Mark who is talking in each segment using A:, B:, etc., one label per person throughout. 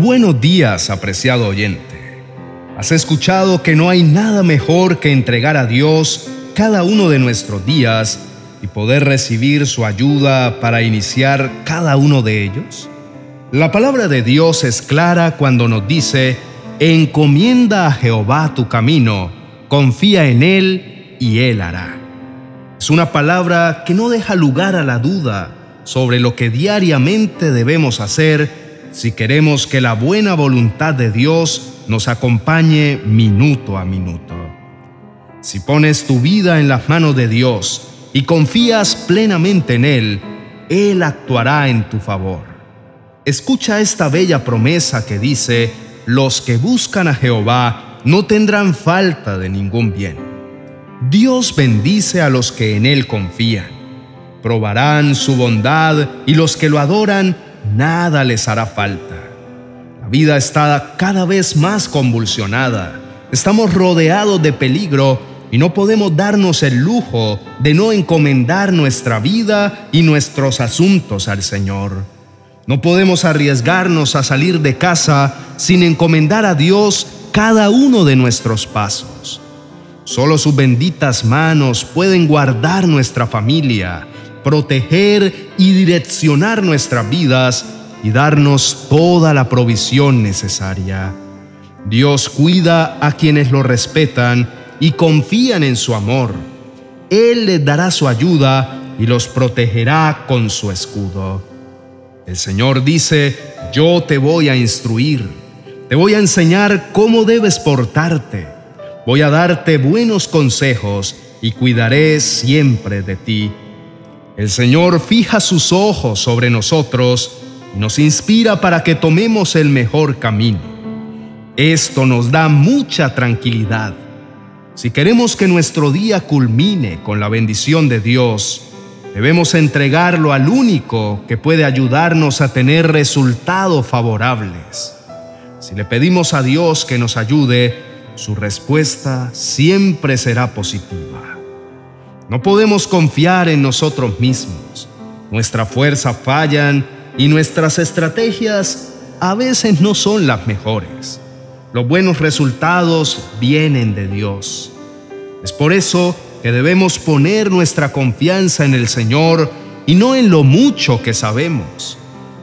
A: Buenos días, apreciado oyente. ¿Has escuchado que no hay nada mejor que entregar a Dios cada uno de nuestros días y poder recibir su ayuda para iniciar cada uno de ellos? La palabra de Dios es clara cuando nos dice, encomienda a Jehová tu camino, confía en Él y Él hará. Es una palabra que no deja lugar a la duda sobre lo que diariamente debemos hacer si queremos que la buena voluntad de Dios nos acompañe minuto a minuto. Si pones tu vida en las manos de Dios y confías plenamente en Él, Él actuará en tu favor. Escucha esta bella promesa que dice, los que buscan a Jehová no tendrán falta de ningún bien. Dios bendice a los que en Él confían. Probarán su bondad y los que lo adoran nada les hará falta. La vida está cada vez más convulsionada. Estamos rodeados de peligro y no podemos darnos el lujo de no encomendar nuestra vida y nuestros asuntos al Señor. No podemos arriesgarnos a salir de casa sin encomendar a Dios cada uno de nuestros pasos. Solo sus benditas manos pueden guardar nuestra familia, proteger y direccionar nuestras vidas y darnos toda la provisión necesaria. Dios cuida a quienes lo respetan y confían en su amor. Él les dará su ayuda y los protegerá con su escudo. El Señor dice, yo te voy a instruir, te voy a enseñar cómo debes portarte, voy a darte buenos consejos y cuidaré siempre de ti. El Señor fija sus ojos sobre nosotros y nos inspira para que tomemos el mejor camino. Esto nos da mucha tranquilidad. Si queremos que nuestro día culmine con la bendición de Dios, debemos entregarlo al único que puede ayudarnos a tener resultados favorables. Si le pedimos a Dios que nos ayude, su respuesta siempre será positiva. No podemos confiar en nosotros mismos. Nuestra fuerza fallan y nuestras estrategias a veces no son las mejores. Los buenos resultados vienen de Dios. Es por eso que debemos poner nuestra confianza en el Señor y no en lo mucho que sabemos.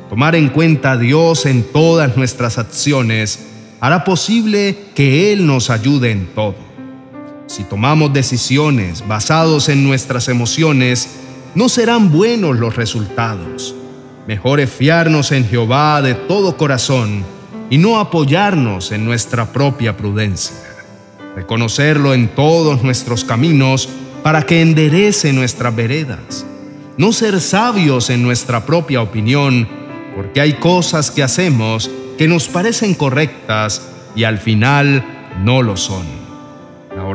A: Tomar en cuenta a Dios en todas nuestras acciones hará posible que Él nos ayude en todo. Si tomamos decisiones basados en nuestras emociones, no serán buenos los resultados. Mejor es fiarnos en Jehová de todo corazón y no apoyarnos en nuestra propia prudencia. Reconocerlo en todos nuestros caminos para que enderece nuestras veredas. No ser sabios en nuestra propia opinión, porque hay cosas que hacemos que nos parecen correctas y al final no lo son.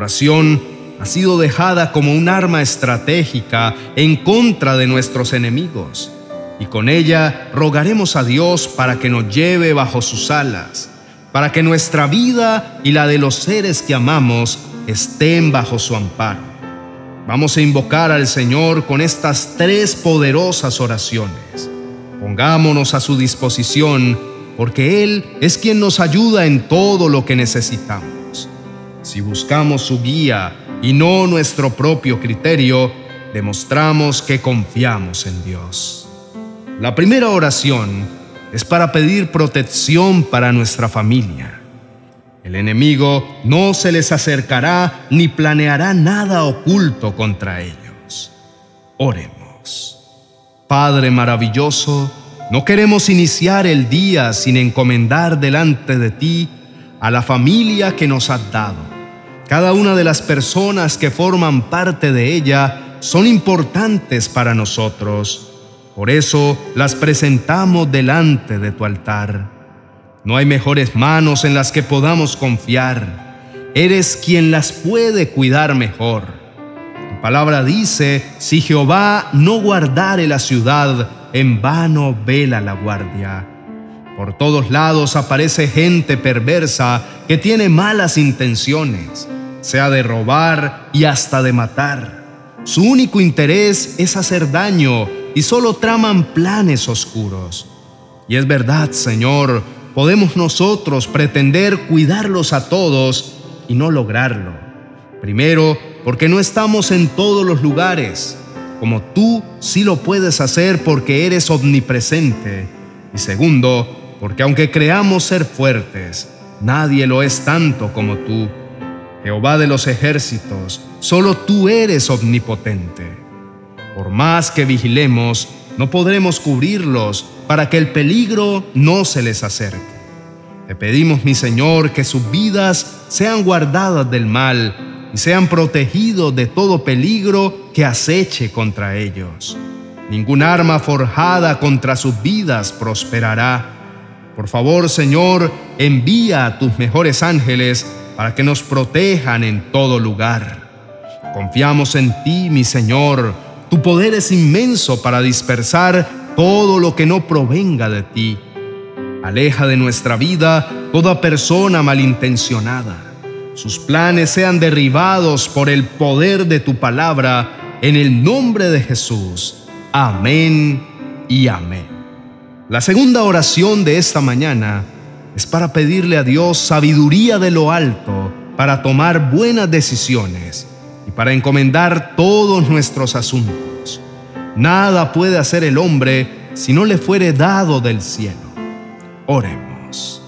A: Oración ha sido dejada como un arma estratégica en contra de nuestros enemigos y con ella rogaremos a Dios para que nos lleve bajo sus alas, para que nuestra vida y la de los seres que amamos estén bajo su amparo. Vamos a invocar al Señor con estas tres poderosas oraciones. Pongámonos a su disposición porque Él es quien nos ayuda en todo lo que necesitamos. Si buscamos su guía y no nuestro propio criterio, demostramos que confiamos en Dios. La primera oración es para pedir protección para nuestra familia. El enemigo no se les acercará ni planeará nada oculto contra ellos. Oremos. Padre maravilloso, no queremos iniciar el día sin encomendar delante de ti a la familia que nos has dado cada una de las personas que forman parte de ella son importantes para nosotros. Por eso las presentamos delante de tu altar. No hay mejores manos en las que podamos confiar. Eres quien las puede cuidar mejor. Tu palabra dice, si Jehová no guardare la ciudad, en vano vela la guardia. Por todos lados aparece gente perversa que tiene malas intenciones sea de robar y hasta de matar. Su único interés es hacer daño y solo traman planes oscuros. Y es verdad, Señor, podemos nosotros pretender cuidarlos a todos y no lograrlo? Primero, porque no estamos en todos los lugares, como tú sí lo puedes hacer porque eres omnipresente. Y segundo, porque aunque creamos ser fuertes, nadie lo es tanto como tú. Jehová de los ejércitos, solo tú eres omnipotente. Por más que vigilemos, no podremos cubrirlos para que el peligro no se les acerque. Te pedimos, mi Señor, que sus vidas sean guardadas del mal y sean protegidos de todo peligro que aceche contra ellos. Ningún arma forjada contra sus vidas prosperará. Por favor, Señor, envía a tus mejores ángeles para que nos protejan en todo lugar. Confiamos en ti, mi Señor. Tu poder es inmenso para dispersar todo lo que no provenga de ti. Aleja de nuestra vida toda persona malintencionada. Sus planes sean derribados por el poder de tu palabra, en el nombre de Jesús. Amén y amén. La segunda oración de esta mañana es para pedirle a Dios sabiduría de lo alto para tomar buenas decisiones y para encomendar todos nuestros asuntos. Nada puede hacer el hombre si no le fuere dado del cielo. Oremos.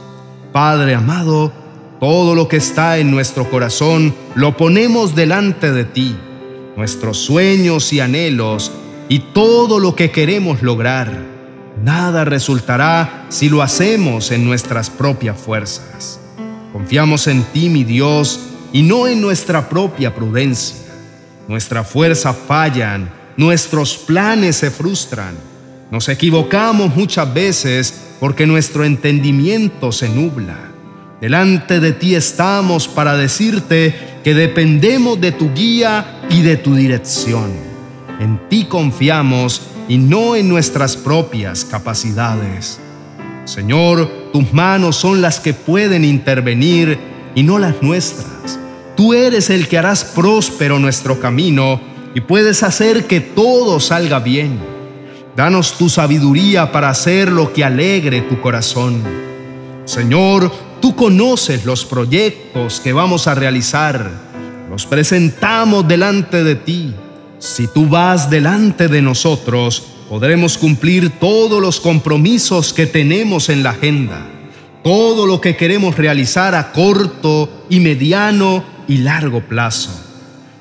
A: Padre amado, todo lo que está en nuestro corazón lo ponemos delante de ti, nuestros sueños y anhelos y todo lo que queremos lograr Nada resultará si lo hacemos en nuestras propias fuerzas. Confiamos en ti, mi Dios, y no en nuestra propia prudencia. Nuestra fuerza fallan, nuestros planes se frustran. Nos equivocamos muchas veces porque nuestro entendimiento se nubla. Delante de ti estamos para decirte que dependemos de tu guía y de tu dirección. En ti confiamos y no en nuestras propias capacidades. Señor, tus manos son las que pueden intervenir y no las nuestras. Tú eres el que harás próspero nuestro camino y puedes hacer que todo salga bien. Danos tu sabiduría para hacer lo que alegre tu corazón. Señor, tú conoces los proyectos que vamos a realizar. Los presentamos delante de ti si tú vas delante de nosotros, podremos cumplir todos los compromisos que tenemos en la agenda, todo lo que queremos realizar a corto y mediano y largo plazo.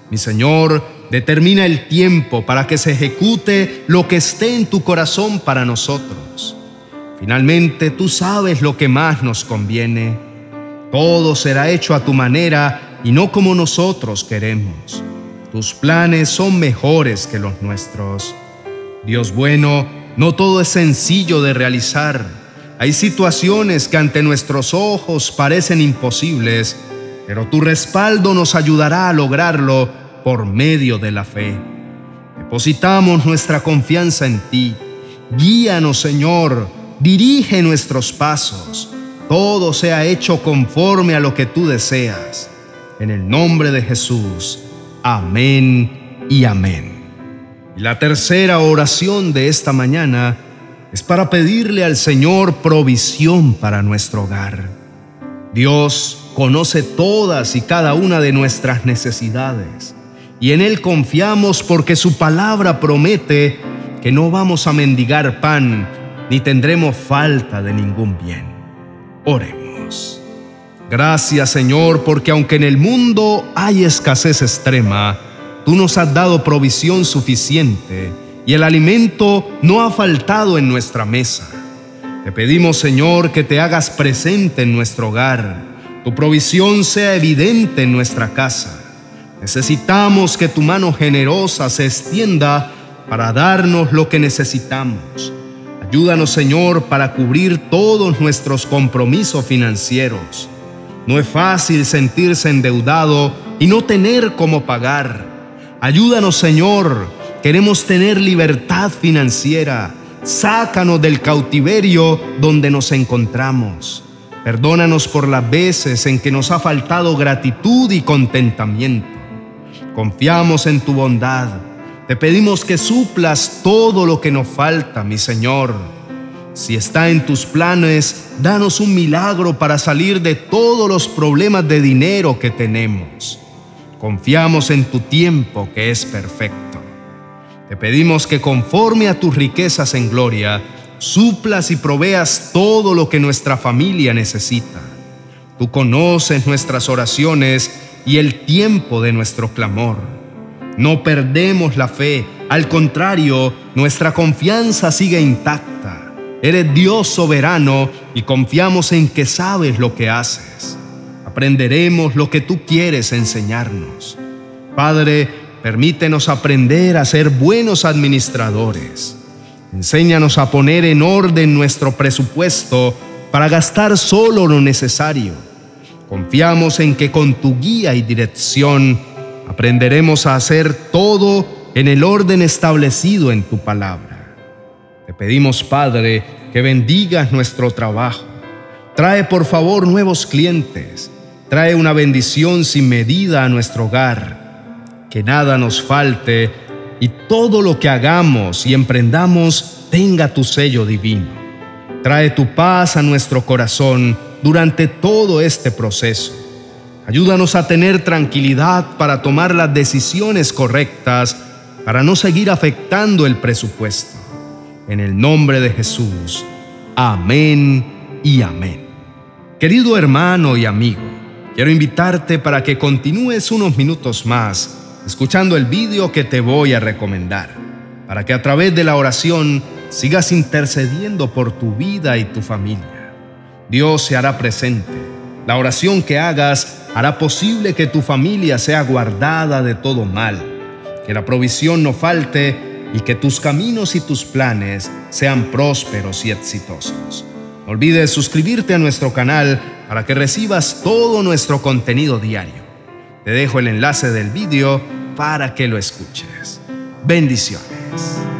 A: Mi Señor, determina el tiempo para que se ejecute lo que esté en tu corazón para nosotros. Finalmente, tú sabes lo que más nos conviene. Todo será hecho a tu manera y no como nosotros queremos. Tus planes son mejores que los nuestros. Dios bueno, no todo es sencillo de realizar. Hay situaciones que ante nuestros ojos parecen imposibles, pero tu respaldo nos ayudará a lograrlo por medio de la fe. Depositamos nuestra confianza en ti. Guíanos, Señor, dirige nuestros pasos. Todo sea hecho conforme a lo que tú deseas. En el nombre de Jesús. Amén y amén. la tercera oración de esta mañana es para pedirle al Señor provisión para nuestro hogar. Dios conoce todas y cada una de nuestras necesidades y en Él confiamos porque su palabra promete que no vamos a mendigar pan ni tendremos falta de ningún bien. Oremos. Gracias Señor, porque aunque en el mundo hay escasez extrema, tú nos has dado provisión suficiente y el alimento no ha faltado en nuestra mesa. Te pedimos Señor que te hagas presente en nuestro hogar, tu provisión sea evidente en nuestra casa. Necesitamos que tu mano generosa se extienda para darnos lo que necesitamos. Ayúdanos Señor para cubrir todos nuestros compromisos financieros no es fácil sentirse endeudado y no tener cómo pagar. Ayúdanos, Señor. Queremos tener libertad financiera. Sácanos del cautiverio donde nos encontramos. Perdónanos por las veces en que nos ha faltado gratitud y contentamiento. Confiamos en tu bondad. Te pedimos que suplas todo lo que nos falta, mi Señor. Si está en tus planes, danos un milagro para salir de todos los problemas de dinero que tenemos. Confiamos en tu tiempo que es perfecto. Te pedimos que conforme a tus riquezas en gloria, suplas y proveas todo lo que nuestra familia necesita. Tú conoces nuestras oraciones y el tiempo de nuestro clamor. No perdemos la fe, al contrario, nuestra confianza sigue intacta. Eres Dios soberano y confiamos en que sabes lo que haces aprenderemos lo que tú quieres enseñarnos. Padre, permítenos aprender a ser buenos administradores. Enséñanos a poner en orden nuestro presupuesto para gastar solo lo necesario. Confiamos en que con tu guía y dirección aprenderemos a hacer todo en el orden establecido en tu palabra. Te pedimos, Padre, que bendigas nuestro trabajo. Trae por favor nuevos clientes Trae una bendición sin medida a nuestro hogar. Que nada nos falte y todo lo que hagamos y emprendamos tenga tu sello divino. Trae tu paz a nuestro corazón durante todo este proceso. Ayúdanos a tener tranquilidad para tomar las decisiones correctas para no seguir afectando el presupuesto. En el nombre de Jesús. Amén y amén. Querido hermano y amigo, quiero invitarte para que continúes unos minutos más escuchando el vídeo que te voy a recomendar, para que a través de la oración sigas intercediendo por tu vida y tu familia. Dios se hará presente. La oración que hagas hará posible que tu familia sea guardada de todo mal, que la provisión no falte y que tus caminos y tus planes sean prósperos y exitosos. No olvides suscribirte a nuestro canal para que recibas todo nuestro contenido diario. Te dejo el enlace del vídeo para que lo escuches. Bendiciones.